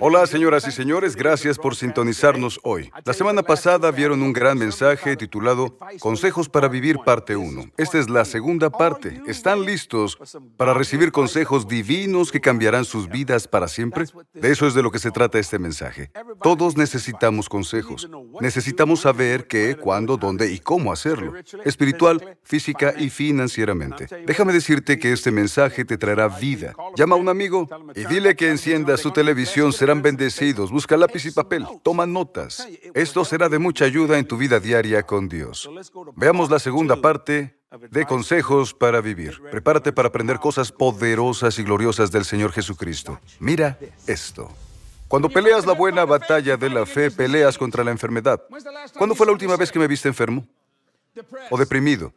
Hola, señoras y señores, gracias por sintonizarnos hoy. La semana pasada vieron un gran mensaje titulado Consejos para Vivir, parte 1. Esta es la segunda parte. ¿Están listos para recibir consejos divinos que cambiarán sus vidas para siempre? De eso es de lo que se trata este mensaje. Todos necesitamos consejos. Necesitamos saber qué, cuándo, dónde y cómo hacerlo. Espiritual, física y financieramente. Déjame decirte que este mensaje te traerá vida. Llama a un amigo y dile que encienda su televisión, serán bendecidos. Busca lápiz y papel, toma notas. Esto será de mucha ayuda en tu vida diaria con Dios. Veamos la segunda parte de consejos para vivir. Prepárate para aprender cosas poderosas y gloriosas del Señor Jesucristo. Mira esto. Cuando peleas la buena batalla de la fe, peleas contra la enfermedad. ¿Cuándo fue la última vez que me viste enfermo? ¿O deprimido?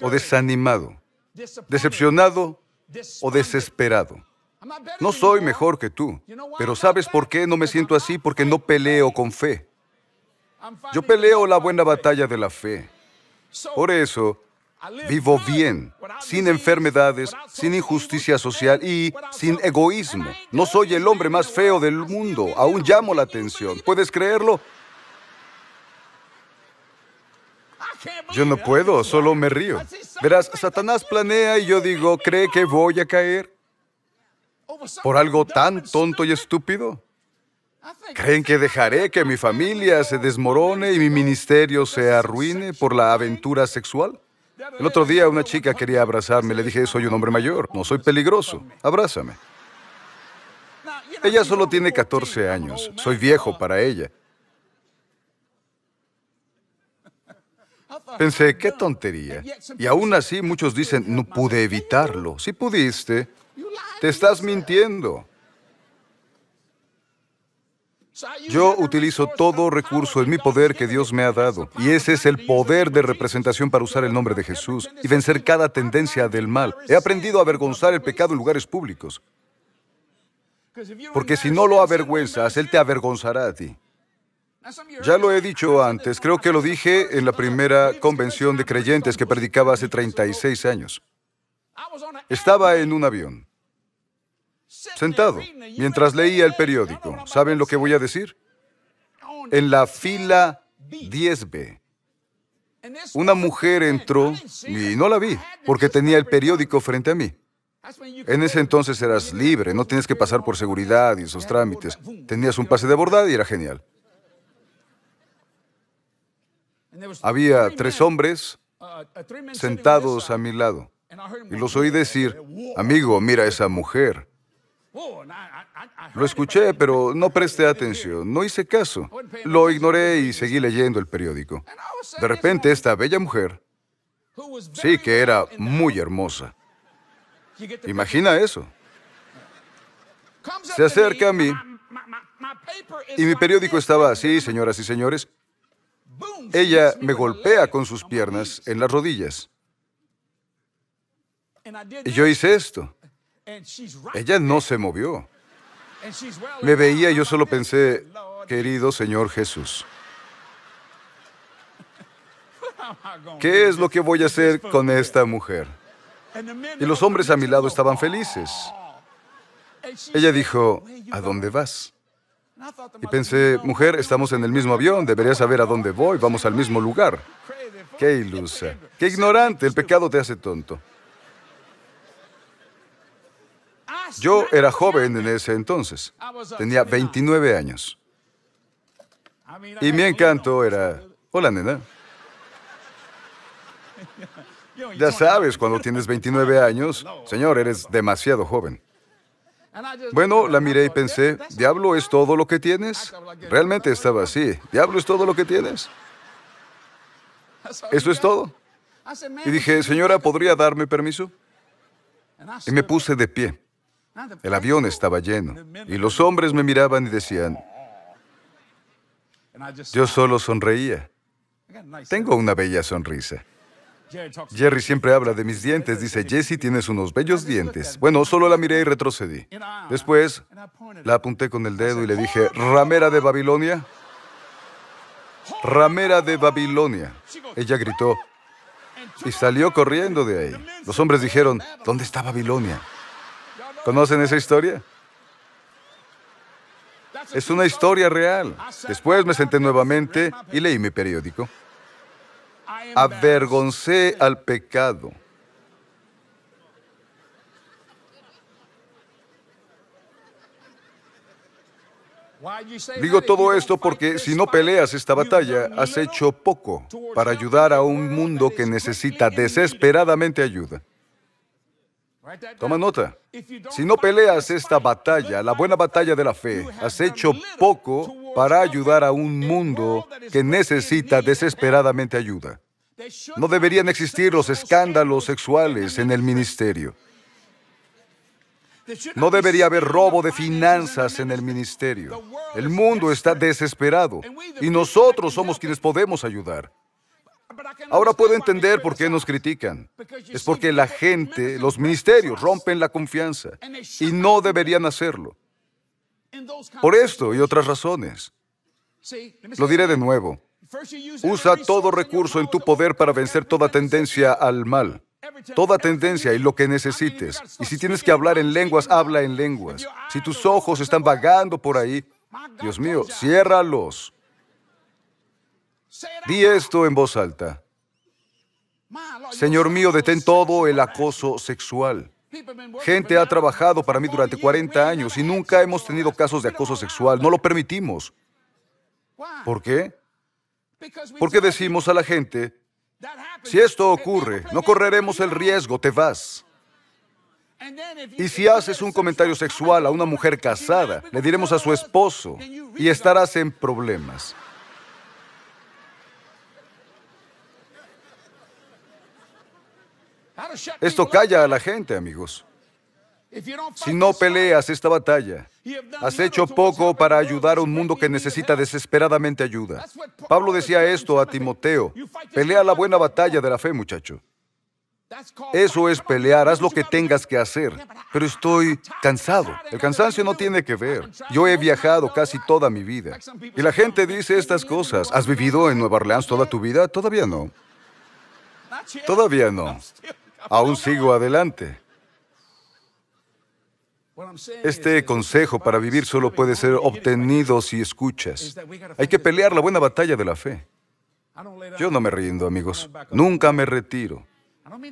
¿O desanimado? ¿Decepcionado? ¿O desesperado? No soy mejor que tú, pero ¿sabes por qué no me siento así? Porque no peleo con fe. Yo peleo la buena batalla de la fe. Por eso, vivo bien, sin enfermedades, sin injusticia social y sin egoísmo. No soy el hombre más feo del mundo, aún llamo la atención. ¿Puedes creerlo? Yo no puedo, solo me río. Verás, Satanás planea y yo digo, ¿cree que voy a caer? ¿Por algo tan tonto y estúpido? ¿Creen que dejaré que mi familia se desmorone y mi ministerio se arruine por la aventura sexual? El otro día una chica quería abrazarme. Le dije, soy un hombre mayor, no soy peligroso. Abrázame. Ella solo tiene 14 años. Soy viejo para ella. Pensé, qué tontería. Y aún así muchos dicen, no pude evitarlo. Si pudiste, te estás mintiendo. Yo utilizo todo recurso en mi poder que Dios me ha dado, y ese es el poder de representación para usar el nombre de Jesús y vencer cada tendencia del mal. He aprendido a avergonzar el pecado en lugares públicos, porque si no lo avergüenzas, Él te avergonzará a ti. Ya lo he dicho antes, creo que lo dije en la primera convención de creyentes que predicaba hace 36 años. Estaba en un avión sentado, mientras leía el periódico. ¿Saben lo que voy a decir? En la fila 10B. Una mujer entró y no la vi, porque tenía el periódico frente a mí. En ese entonces eras libre, no tienes que pasar por seguridad y esos trámites. Tenías un pase de bordada y era genial. Había tres hombres sentados a mi lado. Y los oí decir, amigo, mira a esa mujer. Lo escuché, pero no presté atención, no hice caso. Lo ignoré y seguí leyendo el periódico. De repente, esta bella mujer, sí que era muy hermosa. Imagina eso. Se acerca a mí y mi periódico estaba así, señoras y señores. Ella me golpea con sus piernas en las rodillas. Y yo hice esto. Ella no se movió. Me veía y yo solo pensé, querido Señor Jesús, ¿qué es lo que voy a hacer con esta mujer? Y los hombres a mi lado estaban felices. Ella dijo, ¿a dónde vas? Y pensé, mujer, estamos en el mismo avión, deberías saber a dónde voy, vamos al mismo lugar. Qué ilusa, qué ignorante, el pecado te hace tonto. Yo era joven en ese entonces. Tenía 29 años. Y mi encanto era, hola nena. Ya sabes, cuando tienes 29 años, señor, eres demasiado joven. Bueno, la miré y pensé, ¿diablo es todo lo que tienes? Realmente estaba así, ¿diablo es todo lo que tienes? ¿Eso es todo? Y dije, señora, ¿podría darme permiso? Y me puse de pie. El avión estaba lleno y los hombres me miraban y decían, yo solo sonreía. Tengo una bella sonrisa. Jerry siempre habla de mis dientes. Dice, Jesse, tienes unos bellos dientes. Bueno, solo la miré y retrocedí. Después la apunté con el dedo y le dije, ramera de Babilonia. Ramera de Babilonia. Ella gritó y salió corriendo de ahí. Los hombres dijeron, ¿dónde está Babilonia? ¿Conocen esa historia? Es una historia real. Después me senté nuevamente y leí mi periódico. Avergoncé al pecado. Digo todo esto porque si no peleas esta batalla, has hecho poco para ayudar a un mundo que necesita desesperadamente ayuda. Toma nota. Si no peleas esta batalla, la buena batalla de la fe, has hecho poco para ayudar a un mundo que necesita desesperadamente ayuda. No deberían existir los escándalos sexuales en el ministerio. No debería haber robo de finanzas en el ministerio. El mundo está desesperado y nosotros somos quienes podemos ayudar. Ahora puedo entender por qué nos critican. Es porque la gente, los ministerios, rompen la confianza y no deberían hacerlo. Por esto y otras razones. Lo diré de nuevo. Usa todo recurso en tu poder para vencer toda tendencia al mal. Toda tendencia y lo que necesites. Y si tienes que hablar en lenguas, habla en lenguas. Si tus ojos están vagando por ahí, Dios mío, ciérralos. Di esto en voz alta. Señor mío, detén todo el acoso sexual. Gente ha trabajado para mí durante 40 años y nunca hemos tenido casos de acoso sexual. No lo permitimos. ¿Por qué? Porque decimos a la gente, si esto ocurre, no correremos el riesgo, te vas. Y si haces un comentario sexual a una mujer casada, le diremos a su esposo y estarás en problemas. Esto calla a la gente, amigos. Si no peleas esta batalla, has hecho poco para ayudar a un mundo que necesita desesperadamente ayuda. Pablo decía esto a Timoteo, pelea la buena batalla de la fe, muchacho. Eso es pelear, haz lo que tengas que hacer. Pero estoy cansado. El cansancio no tiene que ver. Yo he viajado casi toda mi vida. Y la gente dice estas cosas. ¿Has vivido en Nueva Orleans toda tu vida? Todavía no. Todavía no. Aún sigo adelante. Este consejo para vivir solo puede ser obtenido si escuchas. Hay que pelear la buena batalla de la fe. Yo no me rindo, amigos. Nunca me retiro.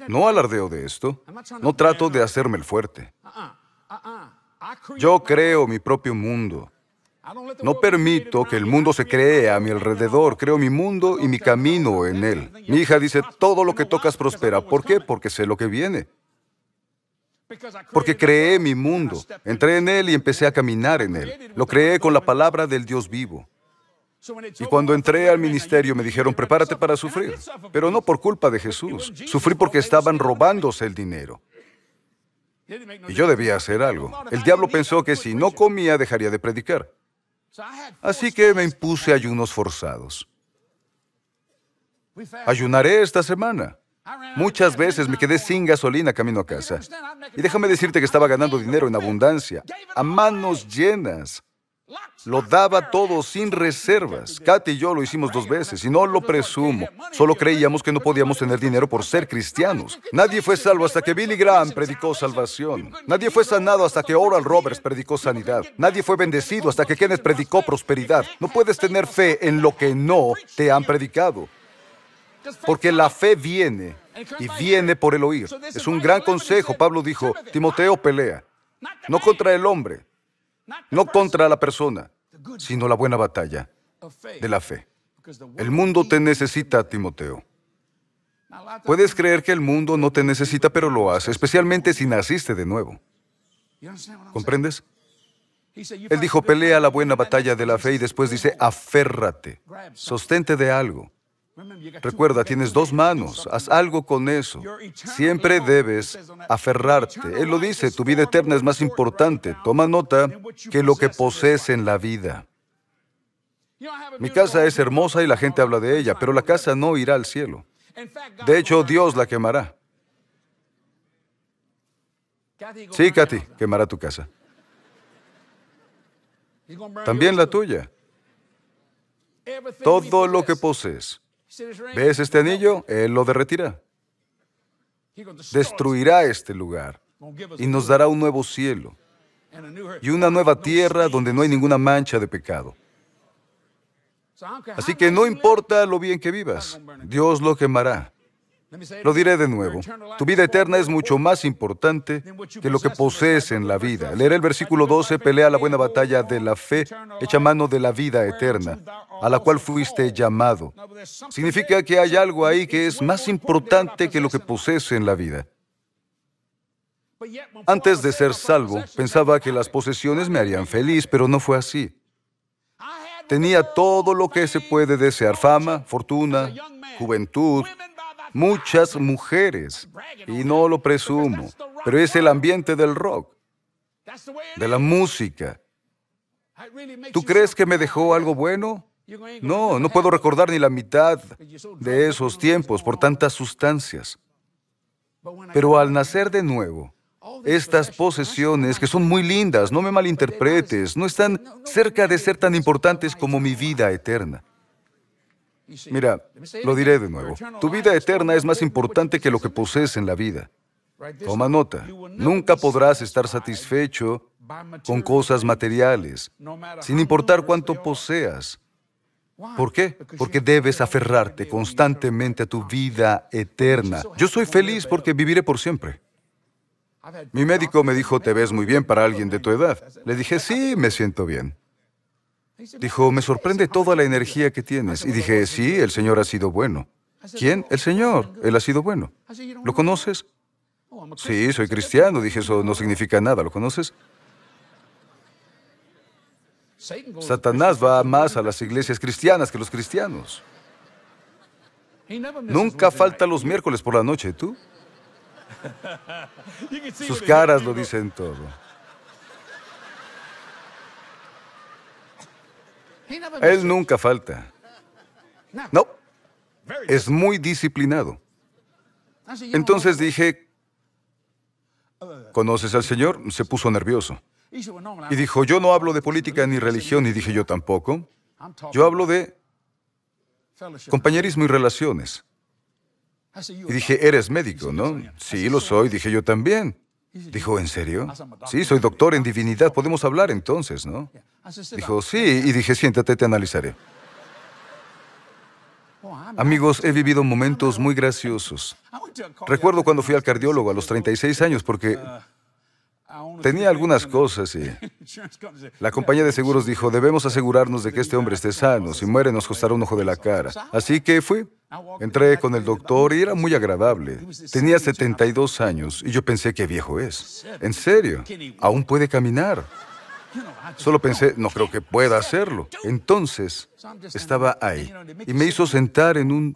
No alardeo de esto. No trato de hacerme el fuerte. Yo creo mi propio mundo. No permito que el mundo se cree a mi alrededor. Creo mi mundo y mi camino en él. Mi hija dice, todo lo que tocas prospera. ¿Por qué? Porque sé lo que viene. Porque creé mi mundo, entré en él y empecé a caminar en él. Lo creé con la palabra del Dios vivo. Y cuando entré al ministerio me dijeron, prepárate para sufrir. Pero no por culpa de Jesús. Sufrí porque estaban robándose el dinero. Y yo debía hacer algo. El diablo pensó que si no comía dejaría de predicar. Así que me impuse ayunos forzados. Ayunaré esta semana. Muchas veces me quedé sin gasolina camino a casa. Y déjame decirte que estaba ganando dinero en abundancia, a manos llenas. Lo daba todo sin reservas. Katy y yo lo hicimos dos veces y no lo presumo. Solo creíamos que no podíamos tener dinero por ser cristianos. Nadie fue salvo hasta que Billy Graham predicó salvación. Nadie fue sanado hasta que Oral Roberts predicó sanidad. Nadie fue bendecido hasta que Kenneth predicó prosperidad. No puedes tener fe en lo que no te han predicado. Porque la fe viene y viene por el oír. Es un gran consejo. Pablo dijo, Timoteo pelea, no contra el hombre, no contra la persona, sino la buena batalla de la fe. El mundo te necesita, Timoteo. Puedes creer que el mundo no te necesita, pero lo hace, especialmente si naciste de nuevo. ¿Comprendes? Él dijo, pelea la buena batalla de la fe y después dice, aférrate, sostente de algo. Recuerda, tienes dos manos, haz algo con eso. Siempre debes aferrarte. Él lo dice, tu vida eterna es más importante. Toma nota que lo que posees en la vida. Mi casa es hermosa y la gente habla de ella, pero la casa no irá al cielo. De hecho, Dios la quemará. Sí, Katy, quemará tu casa. También la tuya. Todo lo que posees ¿Ves este anillo? Él lo derretirá. Destruirá este lugar y nos dará un nuevo cielo. y una nueva tierra donde no hay ninguna mancha de pecado. Así que no importa lo bien que vivas, Dios lo quemará. Lo diré de nuevo. Tu vida eterna es mucho más importante que lo que posees en la vida. Leeré el versículo 12, pelea la buena batalla de la fe, echa mano de la vida eterna, a la cual fuiste llamado. Significa que hay algo ahí que es más importante que lo que posees en la vida. Antes de ser salvo, pensaba que las posesiones me harían feliz, pero no fue así. Tenía todo lo que se puede desear, fama, fortuna, juventud, muchas mujeres, y no lo presumo, pero es el ambiente del rock, de la música. ¿Tú crees que me dejó algo bueno? No, no puedo recordar ni la mitad de esos tiempos por tantas sustancias. Pero al nacer de nuevo, estas posesiones, que son muy lindas, no me malinterpretes, no están cerca de ser tan importantes como mi vida eterna. Mira, lo diré de nuevo. Tu vida eterna es más importante que lo que posees en la vida. Toma nota. Nunca podrás estar satisfecho con cosas materiales, sin importar cuánto poseas. ¿Por qué? Porque debes aferrarte constantemente a tu vida eterna. Yo soy feliz porque viviré por siempre. Mi médico me dijo, te ves muy bien para alguien de tu edad. Le dije, sí, me siento bien. Dijo, me sorprende toda la energía que tienes. Y dije, sí, el Señor ha sido bueno. ¿Quién? El Señor. Él ha sido bueno. ¿Lo conoces? Sí, soy cristiano. Dije, eso no significa nada. ¿Lo conoces? Satanás va más a las iglesias cristianas que los cristianos. Nunca falta los miércoles por la noche, ¿tú? Sus caras lo dicen todo. Él nunca falta. No, es muy disciplinado. Entonces dije, ¿conoces al Señor? Se puso nervioso. Y dijo, yo no hablo de política ni religión, y dije yo tampoco. Yo hablo de compañerismo y relaciones. Y dije, eres médico, ¿no? Sí, lo soy, dije yo también. Dijo, ¿en serio? Sí, soy doctor en divinidad, podemos hablar entonces, ¿no? Dijo, sí, y dije, siéntate, te analizaré. Amigos, he vivido momentos muy graciosos. Recuerdo cuando fui al cardiólogo a los 36 años porque tenía algunas cosas y la compañía de seguros dijo, debemos asegurarnos de que este hombre esté sano, si muere nos costará un ojo de la cara. Así que fui. Entré con el doctor y era muy agradable. Tenía 72 años y yo pensé qué viejo es. En serio, aún puede caminar. Solo pensé, no creo que pueda hacerlo. Entonces, estaba ahí y me hizo sentar en un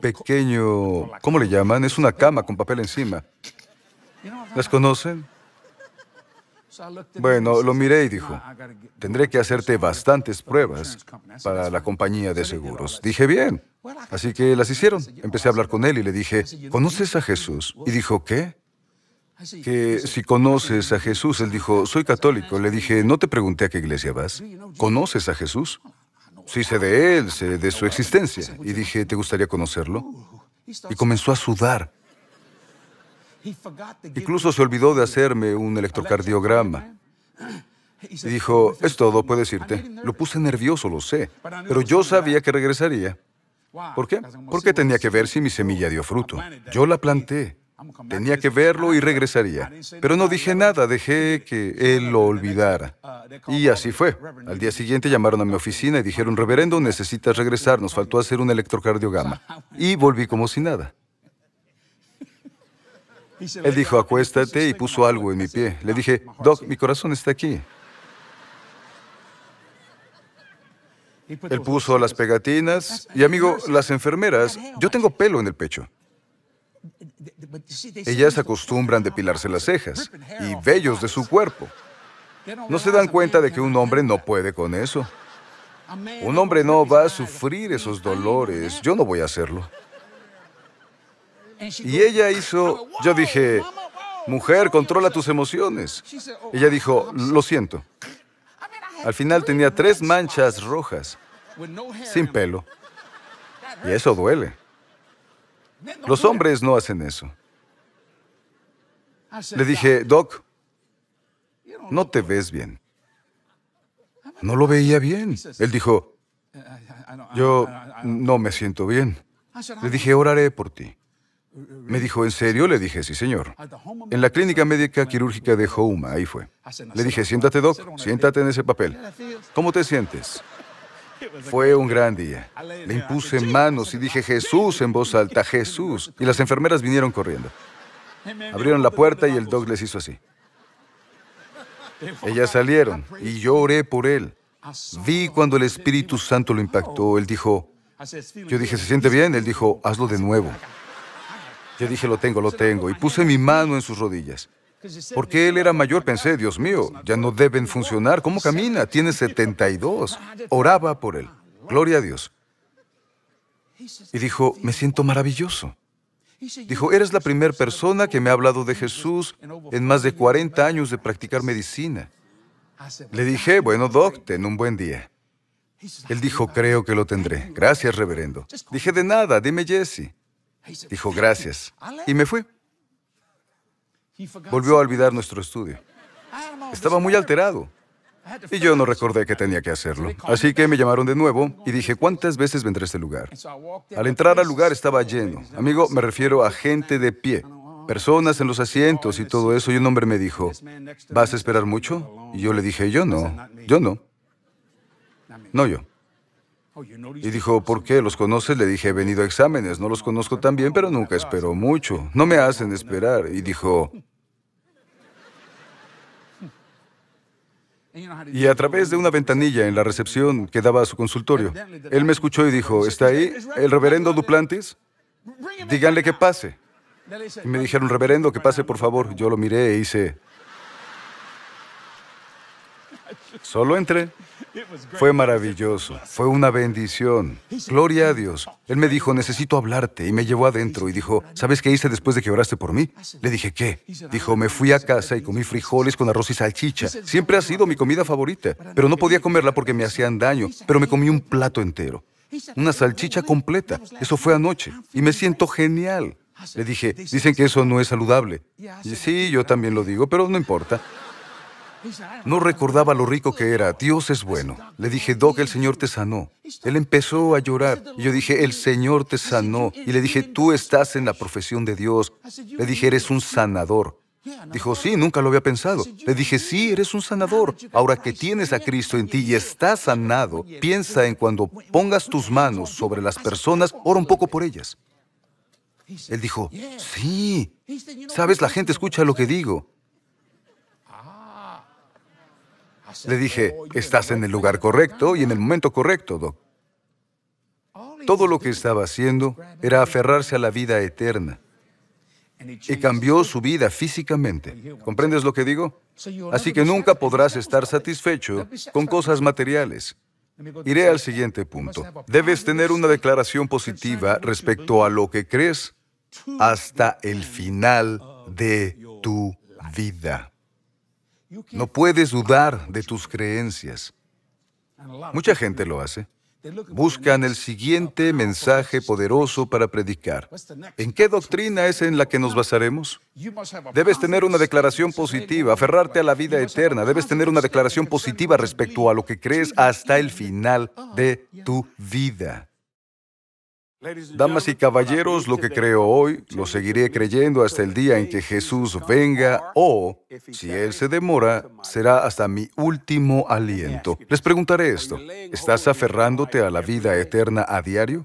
pequeño, ¿cómo le llaman? Es una cama con papel encima. ¿Las conocen? Bueno, lo miré y dijo, tendré que hacerte bastantes pruebas para la compañía de seguros. Dije, bien. Así que las hicieron. Empecé a hablar con él y le dije, ¿conoces a Jesús? Y dijo, ¿qué? Que si conoces a Jesús, él dijo, soy católico. Le dije, no te pregunté a qué iglesia vas. ¿Conoces a Jesús? Sí sé de él, sé de su existencia. Y dije, ¿te gustaría conocerlo? Y comenzó a sudar. Incluso se olvidó de hacerme un electrocardiograma. Y dijo, es todo, puedes irte. Lo puse nervioso, lo sé, pero yo sabía que regresaría. ¿Por qué? Porque tenía que ver si mi semilla dio fruto. Yo la planté. Tenía que verlo y regresaría. Pero no dije nada, dejé que él lo olvidara. Y así fue. Al día siguiente llamaron a mi oficina y dijeron, reverendo, necesitas regresar, nos faltó hacer un electrocardiograma. Y volví como si nada. Él dijo, acuéstate y puso algo en mi pie. Le dije, Doc, mi corazón está aquí. Él puso las pegatinas y amigo, las enfermeras, yo tengo pelo en el pecho. Ellas acostumbran depilarse las cejas y vellos de su cuerpo. No se dan cuenta de que un hombre no puede con eso. Un hombre no va a sufrir esos dolores. Yo no voy a hacerlo. Y ella hizo, yo dije, mujer, controla tus emociones. Ella dijo, lo siento. Al final tenía tres manchas rojas, sin pelo. Y eso duele. Los hombres no hacen eso. Le dije, Doc, no te ves bien. No lo veía bien. Él dijo, yo no me siento bien. Le dije, oraré por ti. Me dijo, ¿en serio? Le dije, sí, señor. En la clínica médica quirúrgica de Houma, ahí fue. Le dije, siéntate, Doc, siéntate en ese papel. ¿Cómo te sientes? Fue un gran día. Le impuse manos y dije Jesús en voz alta, Jesús. Y las enfermeras vinieron corriendo. Abrieron la puerta y el Doc les hizo así. Ellas salieron y yo oré por él. Vi cuando el Espíritu Santo lo impactó. Él dijo, yo dije, ¿se siente bien? Él dijo, hazlo de nuevo. Yo dije, lo tengo, lo tengo. Y puse mi mano en sus rodillas. Porque él era mayor, pensé, Dios mío, ya no deben funcionar. ¿Cómo camina? Tiene 72. Oraba por él. Gloria a Dios. Y dijo, me siento maravilloso. Dijo, eres la primera persona que me ha hablado de Jesús en más de 40 años de practicar medicina. Le dije, bueno, Doc, ten un buen día. Él dijo, creo que lo tendré. Gracias, reverendo. Dije, de nada, dime Jesse. Dijo, gracias. Y me fui. Volvió a olvidar nuestro estudio. Estaba muy alterado. Y yo no recordé que tenía que hacerlo. Así que me llamaron de nuevo y dije, ¿cuántas veces vendré a este lugar? Al entrar al lugar estaba lleno. Amigo, me refiero a gente de pie, personas en los asientos y todo eso. Y un hombre me dijo, ¿vas a esperar mucho? Y yo le dije, yo no, yo no. No yo. Y dijo, ¿por qué? ¿Los conoces? Le dije, he venido a exámenes, no los conozco tan bien, pero nunca espero mucho. No me hacen esperar. Y dijo, y a través de una ventanilla en la recepción que daba a su consultorio, él me escuchó y dijo, ¿está ahí el reverendo Duplantis? Díganle que pase. Y me dijeron, reverendo, que pase por favor. Yo lo miré e hice... Solo entré. Fue maravilloso, fue una bendición. Gloria a Dios. Él me dijo, necesito hablarte, y me llevó adentro y dijo, ¿sabes qué hice después de que oraste por mí? Le dije, ¿qué? Dijo, me fui a casa y comí frijoles con arroz y salchicha. Siempre ha sido mi comida favorita, pero no podía comerla porque me hacían daño, pero me comí un plato entero. Una salchicha completa. Eso fue anoche, y me siento genial. Le dije, dicen que eso no es saludable. Y sí, yo también lo digo, pero no importa. No recordaba lo rico que era. Dios es bueno. Le dije, Doc, el Señor te sanó. Él empezó a llorar. Y yo dije, el Señor te sanó. Y le dije, tú estás en la profesión de Dios. Le dije, eres un sanador. Dijo, sí, nunca lo había pensado. Le dije, sí, eres un sanador. Ahora que tienes a Cristo en ti y estás sanado, piensa en cuando pongas tus manos sobre las personas, ora un poco por ellas. Él dijo, sí. Sabes, la gente escucha lo que digo. Le dije, estás en el lugar correcto y en el momento correcto, Doc. Todo lo que estaba haciendo era aferrarse a la vida eterna. Y cambió su vida físicamente. ¿Comprendes lo que digo? Así que nunca podrás estar satisfecho con cosas materiales. Iré al siguiente punto. Debes tener una declaración positiva respecto a lo que crees hasta el final de tu vida. No puedes dudar de tus creencias. Mucha gente lo hace. Buscan el siguiente mensaje poderoso para predicar. ¿En qué doctrina es en la que nos basaremos? Debes tener una declaración positiva, aferrarte a la vida eterna. Debes tener una declaración positiva respecto a lo que crees hasta el final de tu vida. Damas y caballeros, lo que creo hoy, lo seguiré creyendo hasta el día en que Jesús venga o, si Él se demora, será hasta mi último aliento. Les preguntaré esto, ¿estás aferrándote a la vida eterna a diario?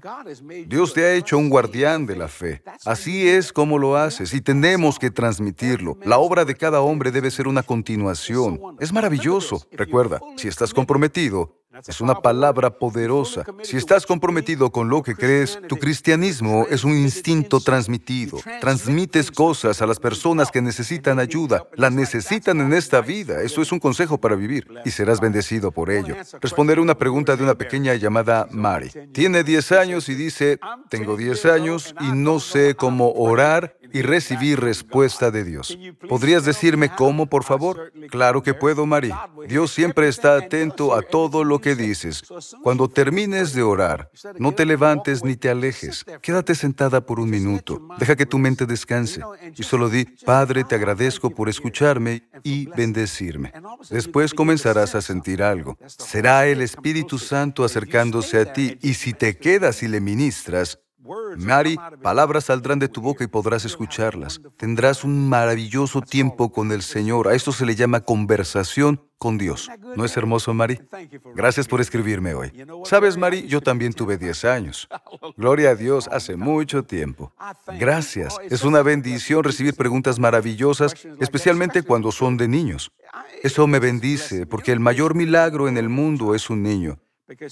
Dios te ha hecho un guardián de la fe. Así es como lo haces y tenemos que transmitirlo. La obra de cada hombre debe ser una continuación. Es maravilloso. Recuerda, si estás comprometido, es una palabra poderosa. Si estás comprometido con lo que crees, tu cristianismo es un instinto transmitido. Transmites cosas a las personas que necesitan ayuda. La necesitan en esta vida. Eso es un consejo para vivir y serás bendecido por ello. Responderé una pregunta de una pequeña llamada Mari. Tiene 10 años y dice, tengo 10 años y no sé cómo orar y recibí respuesta de Dios. ¿Podrías decirme cómo, por favor? Claro que puedo, Mari. Dios siempre está atento a todo lo que dices. Cuando termines de orar, no te levantes ni te alejes. Quédate sentada por un minuto. Deja que tu mente descanse. Y solo di, Padre, te agradezco por escucharme y bendecirme. Después comenzarás a sentir algo. Será el Espíritu Santo acercándose a ti y si te quedas y le ministras, Mary, palabras saldrán de tu boca y podrás escucharlas. Tendrás un maravilloso tiempo con el Señor. A esto se le llama conversación con Dios. ¿No es hermoso, Mari? Gracias por escribirme hoy. Sabes, Mari, yo también tuve 10 años. Gloria a Dios, hace mucho tiempo. Gracias. Es una bendición recibir preguntas maravillosas, especialmente cuando son de niños. Eso me bendice, porque el mayor milagro en el mundo es un niño.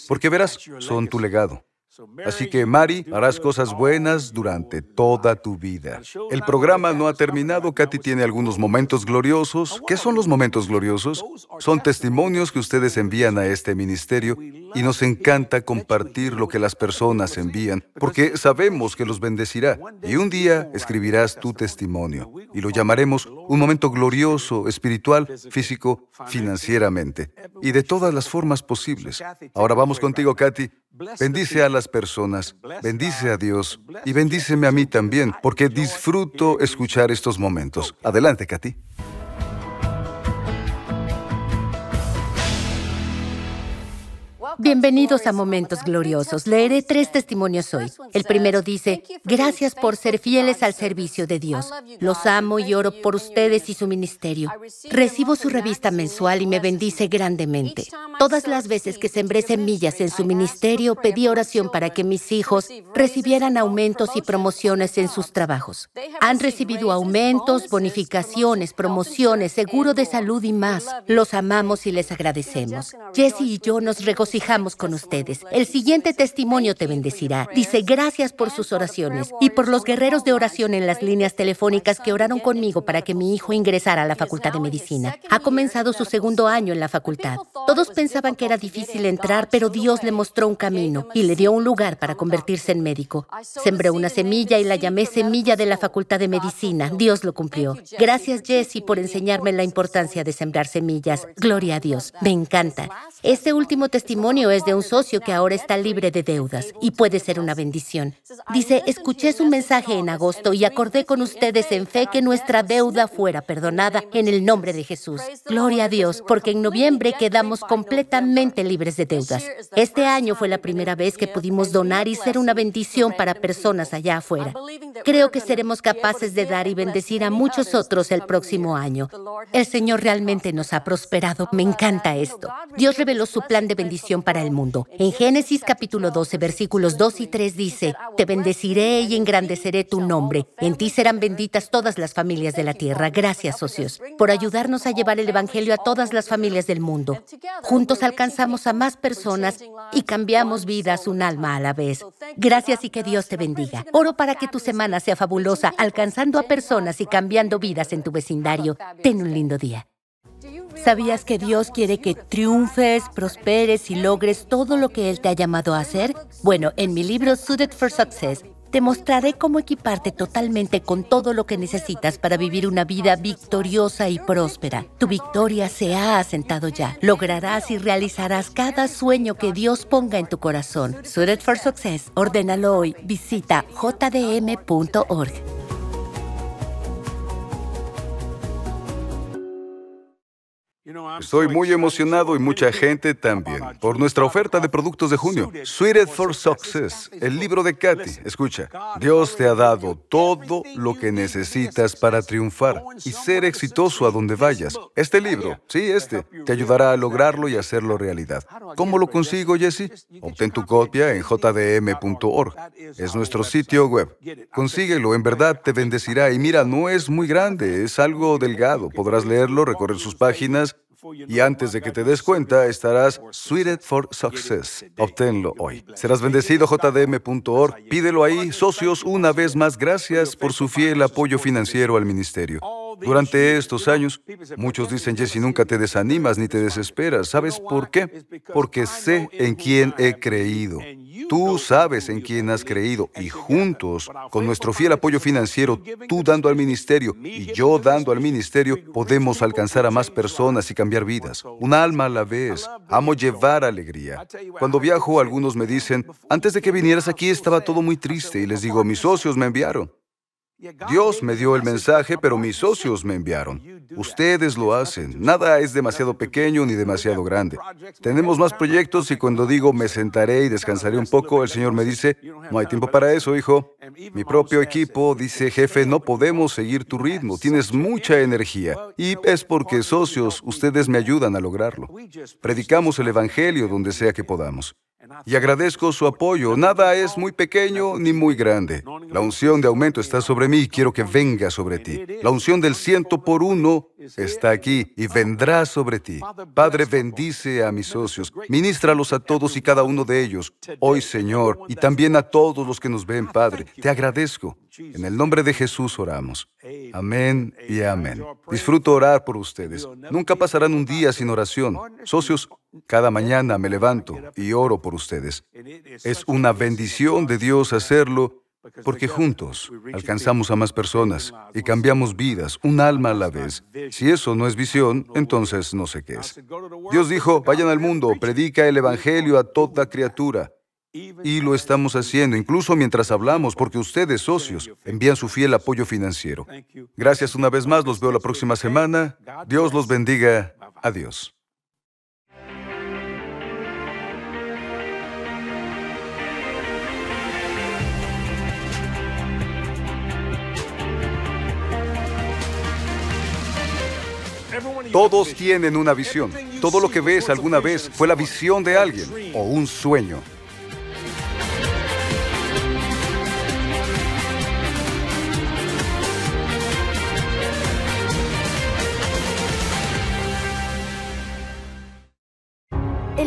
Porque verás, son tu legado. Así que, Mari, harás cosas buenas durante toda tu vida. El programa no ha terminado. Katy tiene algunos momentos gloriosos. ¿Qué son los momentos gloriosos? Son testimonios que ustedes envían a este ministerio y nos encanta compartir lo que las personas envían, porque sabemos que los bendecirá. Y un día escribirás tu testimonio y lo llamaremos un momento glorioso, espiritual, físico, financieramente y de todas las formas posibles. Ahora vamos contigo, Katy. Bendice a las personas, bendice a Dios y bendíceme a mí también, porque disfruto escuchar estos momentos. Adelante, Katy. Bienvenidos a Momentos Gloriosos. Leeré tres testimonios hoy. El primero dice, gracias por ser fieles al servicio de Dios. Los amo y oro por ustedes y su ministerio. Recibo su revista mensual y me bendice grandemente. Todas las veces que sembré semillas en su ministerio, pedí oración para que mis hijos recibieran aumentos y promociones en sus trabajos. Han recibido aumentos, bonificaciones, promociones, seguro de salud y más. Los amamos y les agradecemos. Jesse y yo nos regocijamos con ustedes. El siguiente testimonio te bendecirá. Dice, gracias por sus oraciones y por los guerreros de oración en las líneas telefónicas que oraron conmigo para que mi hijo ingresara a la Facultad de Medicina. Ha comenzado su segundo año en la facultad. Todos pensaban que era difícil entrar, pero Dios le mostró un camino y le dio un lugar para convertirse en médico. Sembré una semilla y la llamé Semilla de la Facultad de Medicina. Dios lo cumplió. Gracias, Jesse, por enseñarme la importancia de sembrar semillas. Gloria a Dios. Me encanta. Este último testimonio es de un socio que ahora está libre de deudas y puede ser una bendición. Dice, escuché su mensaje en agosto y acordé con ustedes en fe que nuestra deuda fuera perdonada en el nombre de Jesús. Gloria a Dios, porque en noviembre quedamos completamente libres de deudas. Este año fue la primera vez que pudimos donar y ser una bendición para personas allá afuera. Creo que seremos capaces de dar y bendecir a muchos otros el próximo año. El Señor realmente nos ha prosperado. Me encanta esto. Dios reveló su plan de bendición para el mundo. En Génesis capítulo 12, versículos 2 y 3 dice, Te bendeciré y engrandeceré tu nombre. En ti serán benditas todas las familias de la tierra. Gracias, socios, por ayudarnos a llevar el Evangelio a todas las familias del mundo. Juntos alcanzamos a más personas y cambiamos vidas un alma a la vez. Gracias y que Dios te bendiga. Oro para que tu semana sea fabulosa, alcanzando a personas y cambiando vidas en tu vecindario. Ten un lindo día. ¿Sabías que Dios quiere que triunfes, prosperes y logres todo lo que Él te ha llamado a hacer? Bueno, en mi libro Suited for Success, te mostraré cómo equiparte totalmente con todo lo que necesitas para vivir una vida victoriosa y próspera. Tu victoria se ha asentado ya. Lograrás y realizarás cada sueño que Dios ponga en tu corazón. Suited for Success, ordénalo hoy. Visita jdm.org. Estoy muy emocionado y mucha gente también por nuestra oferta de productos de junio. Suited for Success, el libro de Katy. Escucha, Dios te ha dado todo lo que necesitas para triunfar y ser exitoso a donde vayas. Este libro, sí, este, te ayudará a lograrlo y hacerlo realidad. ¿Cómo lo consigo, Jesse? Obtén tu copia en jdm.org. Es nuestro sitio web. Consíguelo, en verdad te bendecirá. Y mira, no es muy grande, es algo delgado. Podrás leerlo, recorrer sus páginas y antes de que te des cuenta, estarás suited for success. Obténlo hoy. Serás bendecido jdm.org. Pídelo ahí. Socios, una vez más, gracias por su fiel apoyo financiero al ministerio. Durante estos años, muchos dicen, Jesse, nunca te desanimas ni te desesperas. ¿Sabes por qué? Porque sé en quién he creído. Tú sabes en quién has creído y juntos, con nuestro fiel apoyo financiero, tú dando al ministerio y yo dando al ministerio, podemos alcanzar a más personas y cambiar vidas. Un alma a la vez. Amo llevar alegría. Cuando viajo, algunos me dicen, antes de que vinieras aquí estaba todo muy triste y les digo, mis socios me enviaron. Dios me dio el mensaje, pero mis socios me enviaron. Ustedes lo hacen. Nada es demasiado pequeño ni demasiado grande. Tenemos más proyectos y cuando digo me sentaré y descansaré un poco, el Señor me dice, no hay tiempo para eso, hijo. Mi propio equipo dice, jefe, no podemos seguir tu ritmo. Tienes mucha energía. Y es porque socios, ustedes me ayudan a lograrlo. Predicamos el Evangelio donde sea que podamos y agradezco su apoyo. Nada es muy pequeño ni muy grande. La unción de aumento está sobre mí y quiero que venga sobre ti. La unción del ciento por uno está aquí y vendrá sobre ti. Padre, bendice a mis socios, ministralos a todos y cada uno de ellos. Hoy, Señor, y también a todos los que nos ven, Padre, te agradezco. En el nombre de Jesús oramos. Amén y amén. Disfruto orar por ustedes. Nunca pasarán un día sin oración. Socios, cada mañana me levanto y oro por ustedes. Es una bendición de Dios hacerlo porque juntos alcanzamos a más personas y cambiamos vidas, un alma a la vez. Si eso no es visión, entonces no sé qué es. Dios dijo, vayan al mundo, predica el Evangelio a toda criatura. Y lo estamos haciendo, incluso mientras hablamos, porque ustedes, socios, envían su fiel apoyo financiero. Gracias una vez más, los veo la próxima semana. Dios los bendiga. Adiós. Todos tienen una visión. Todo lo que ves alguna vez fue la visión de alguien o un sueño.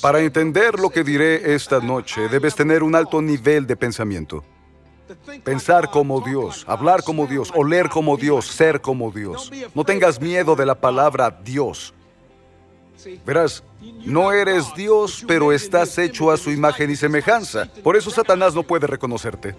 Para entender lo que diré esta noche, debes tener un alto nivel de pensamiento. Pensar como Dios, hablar como Dios, oler como Dios, ser como Dios. No tengas miedo de la palabra Dios. Verás, no eres Dios, pero estás hecho a su imagen y semejanza. Por eso Satanás no puede reconocerte.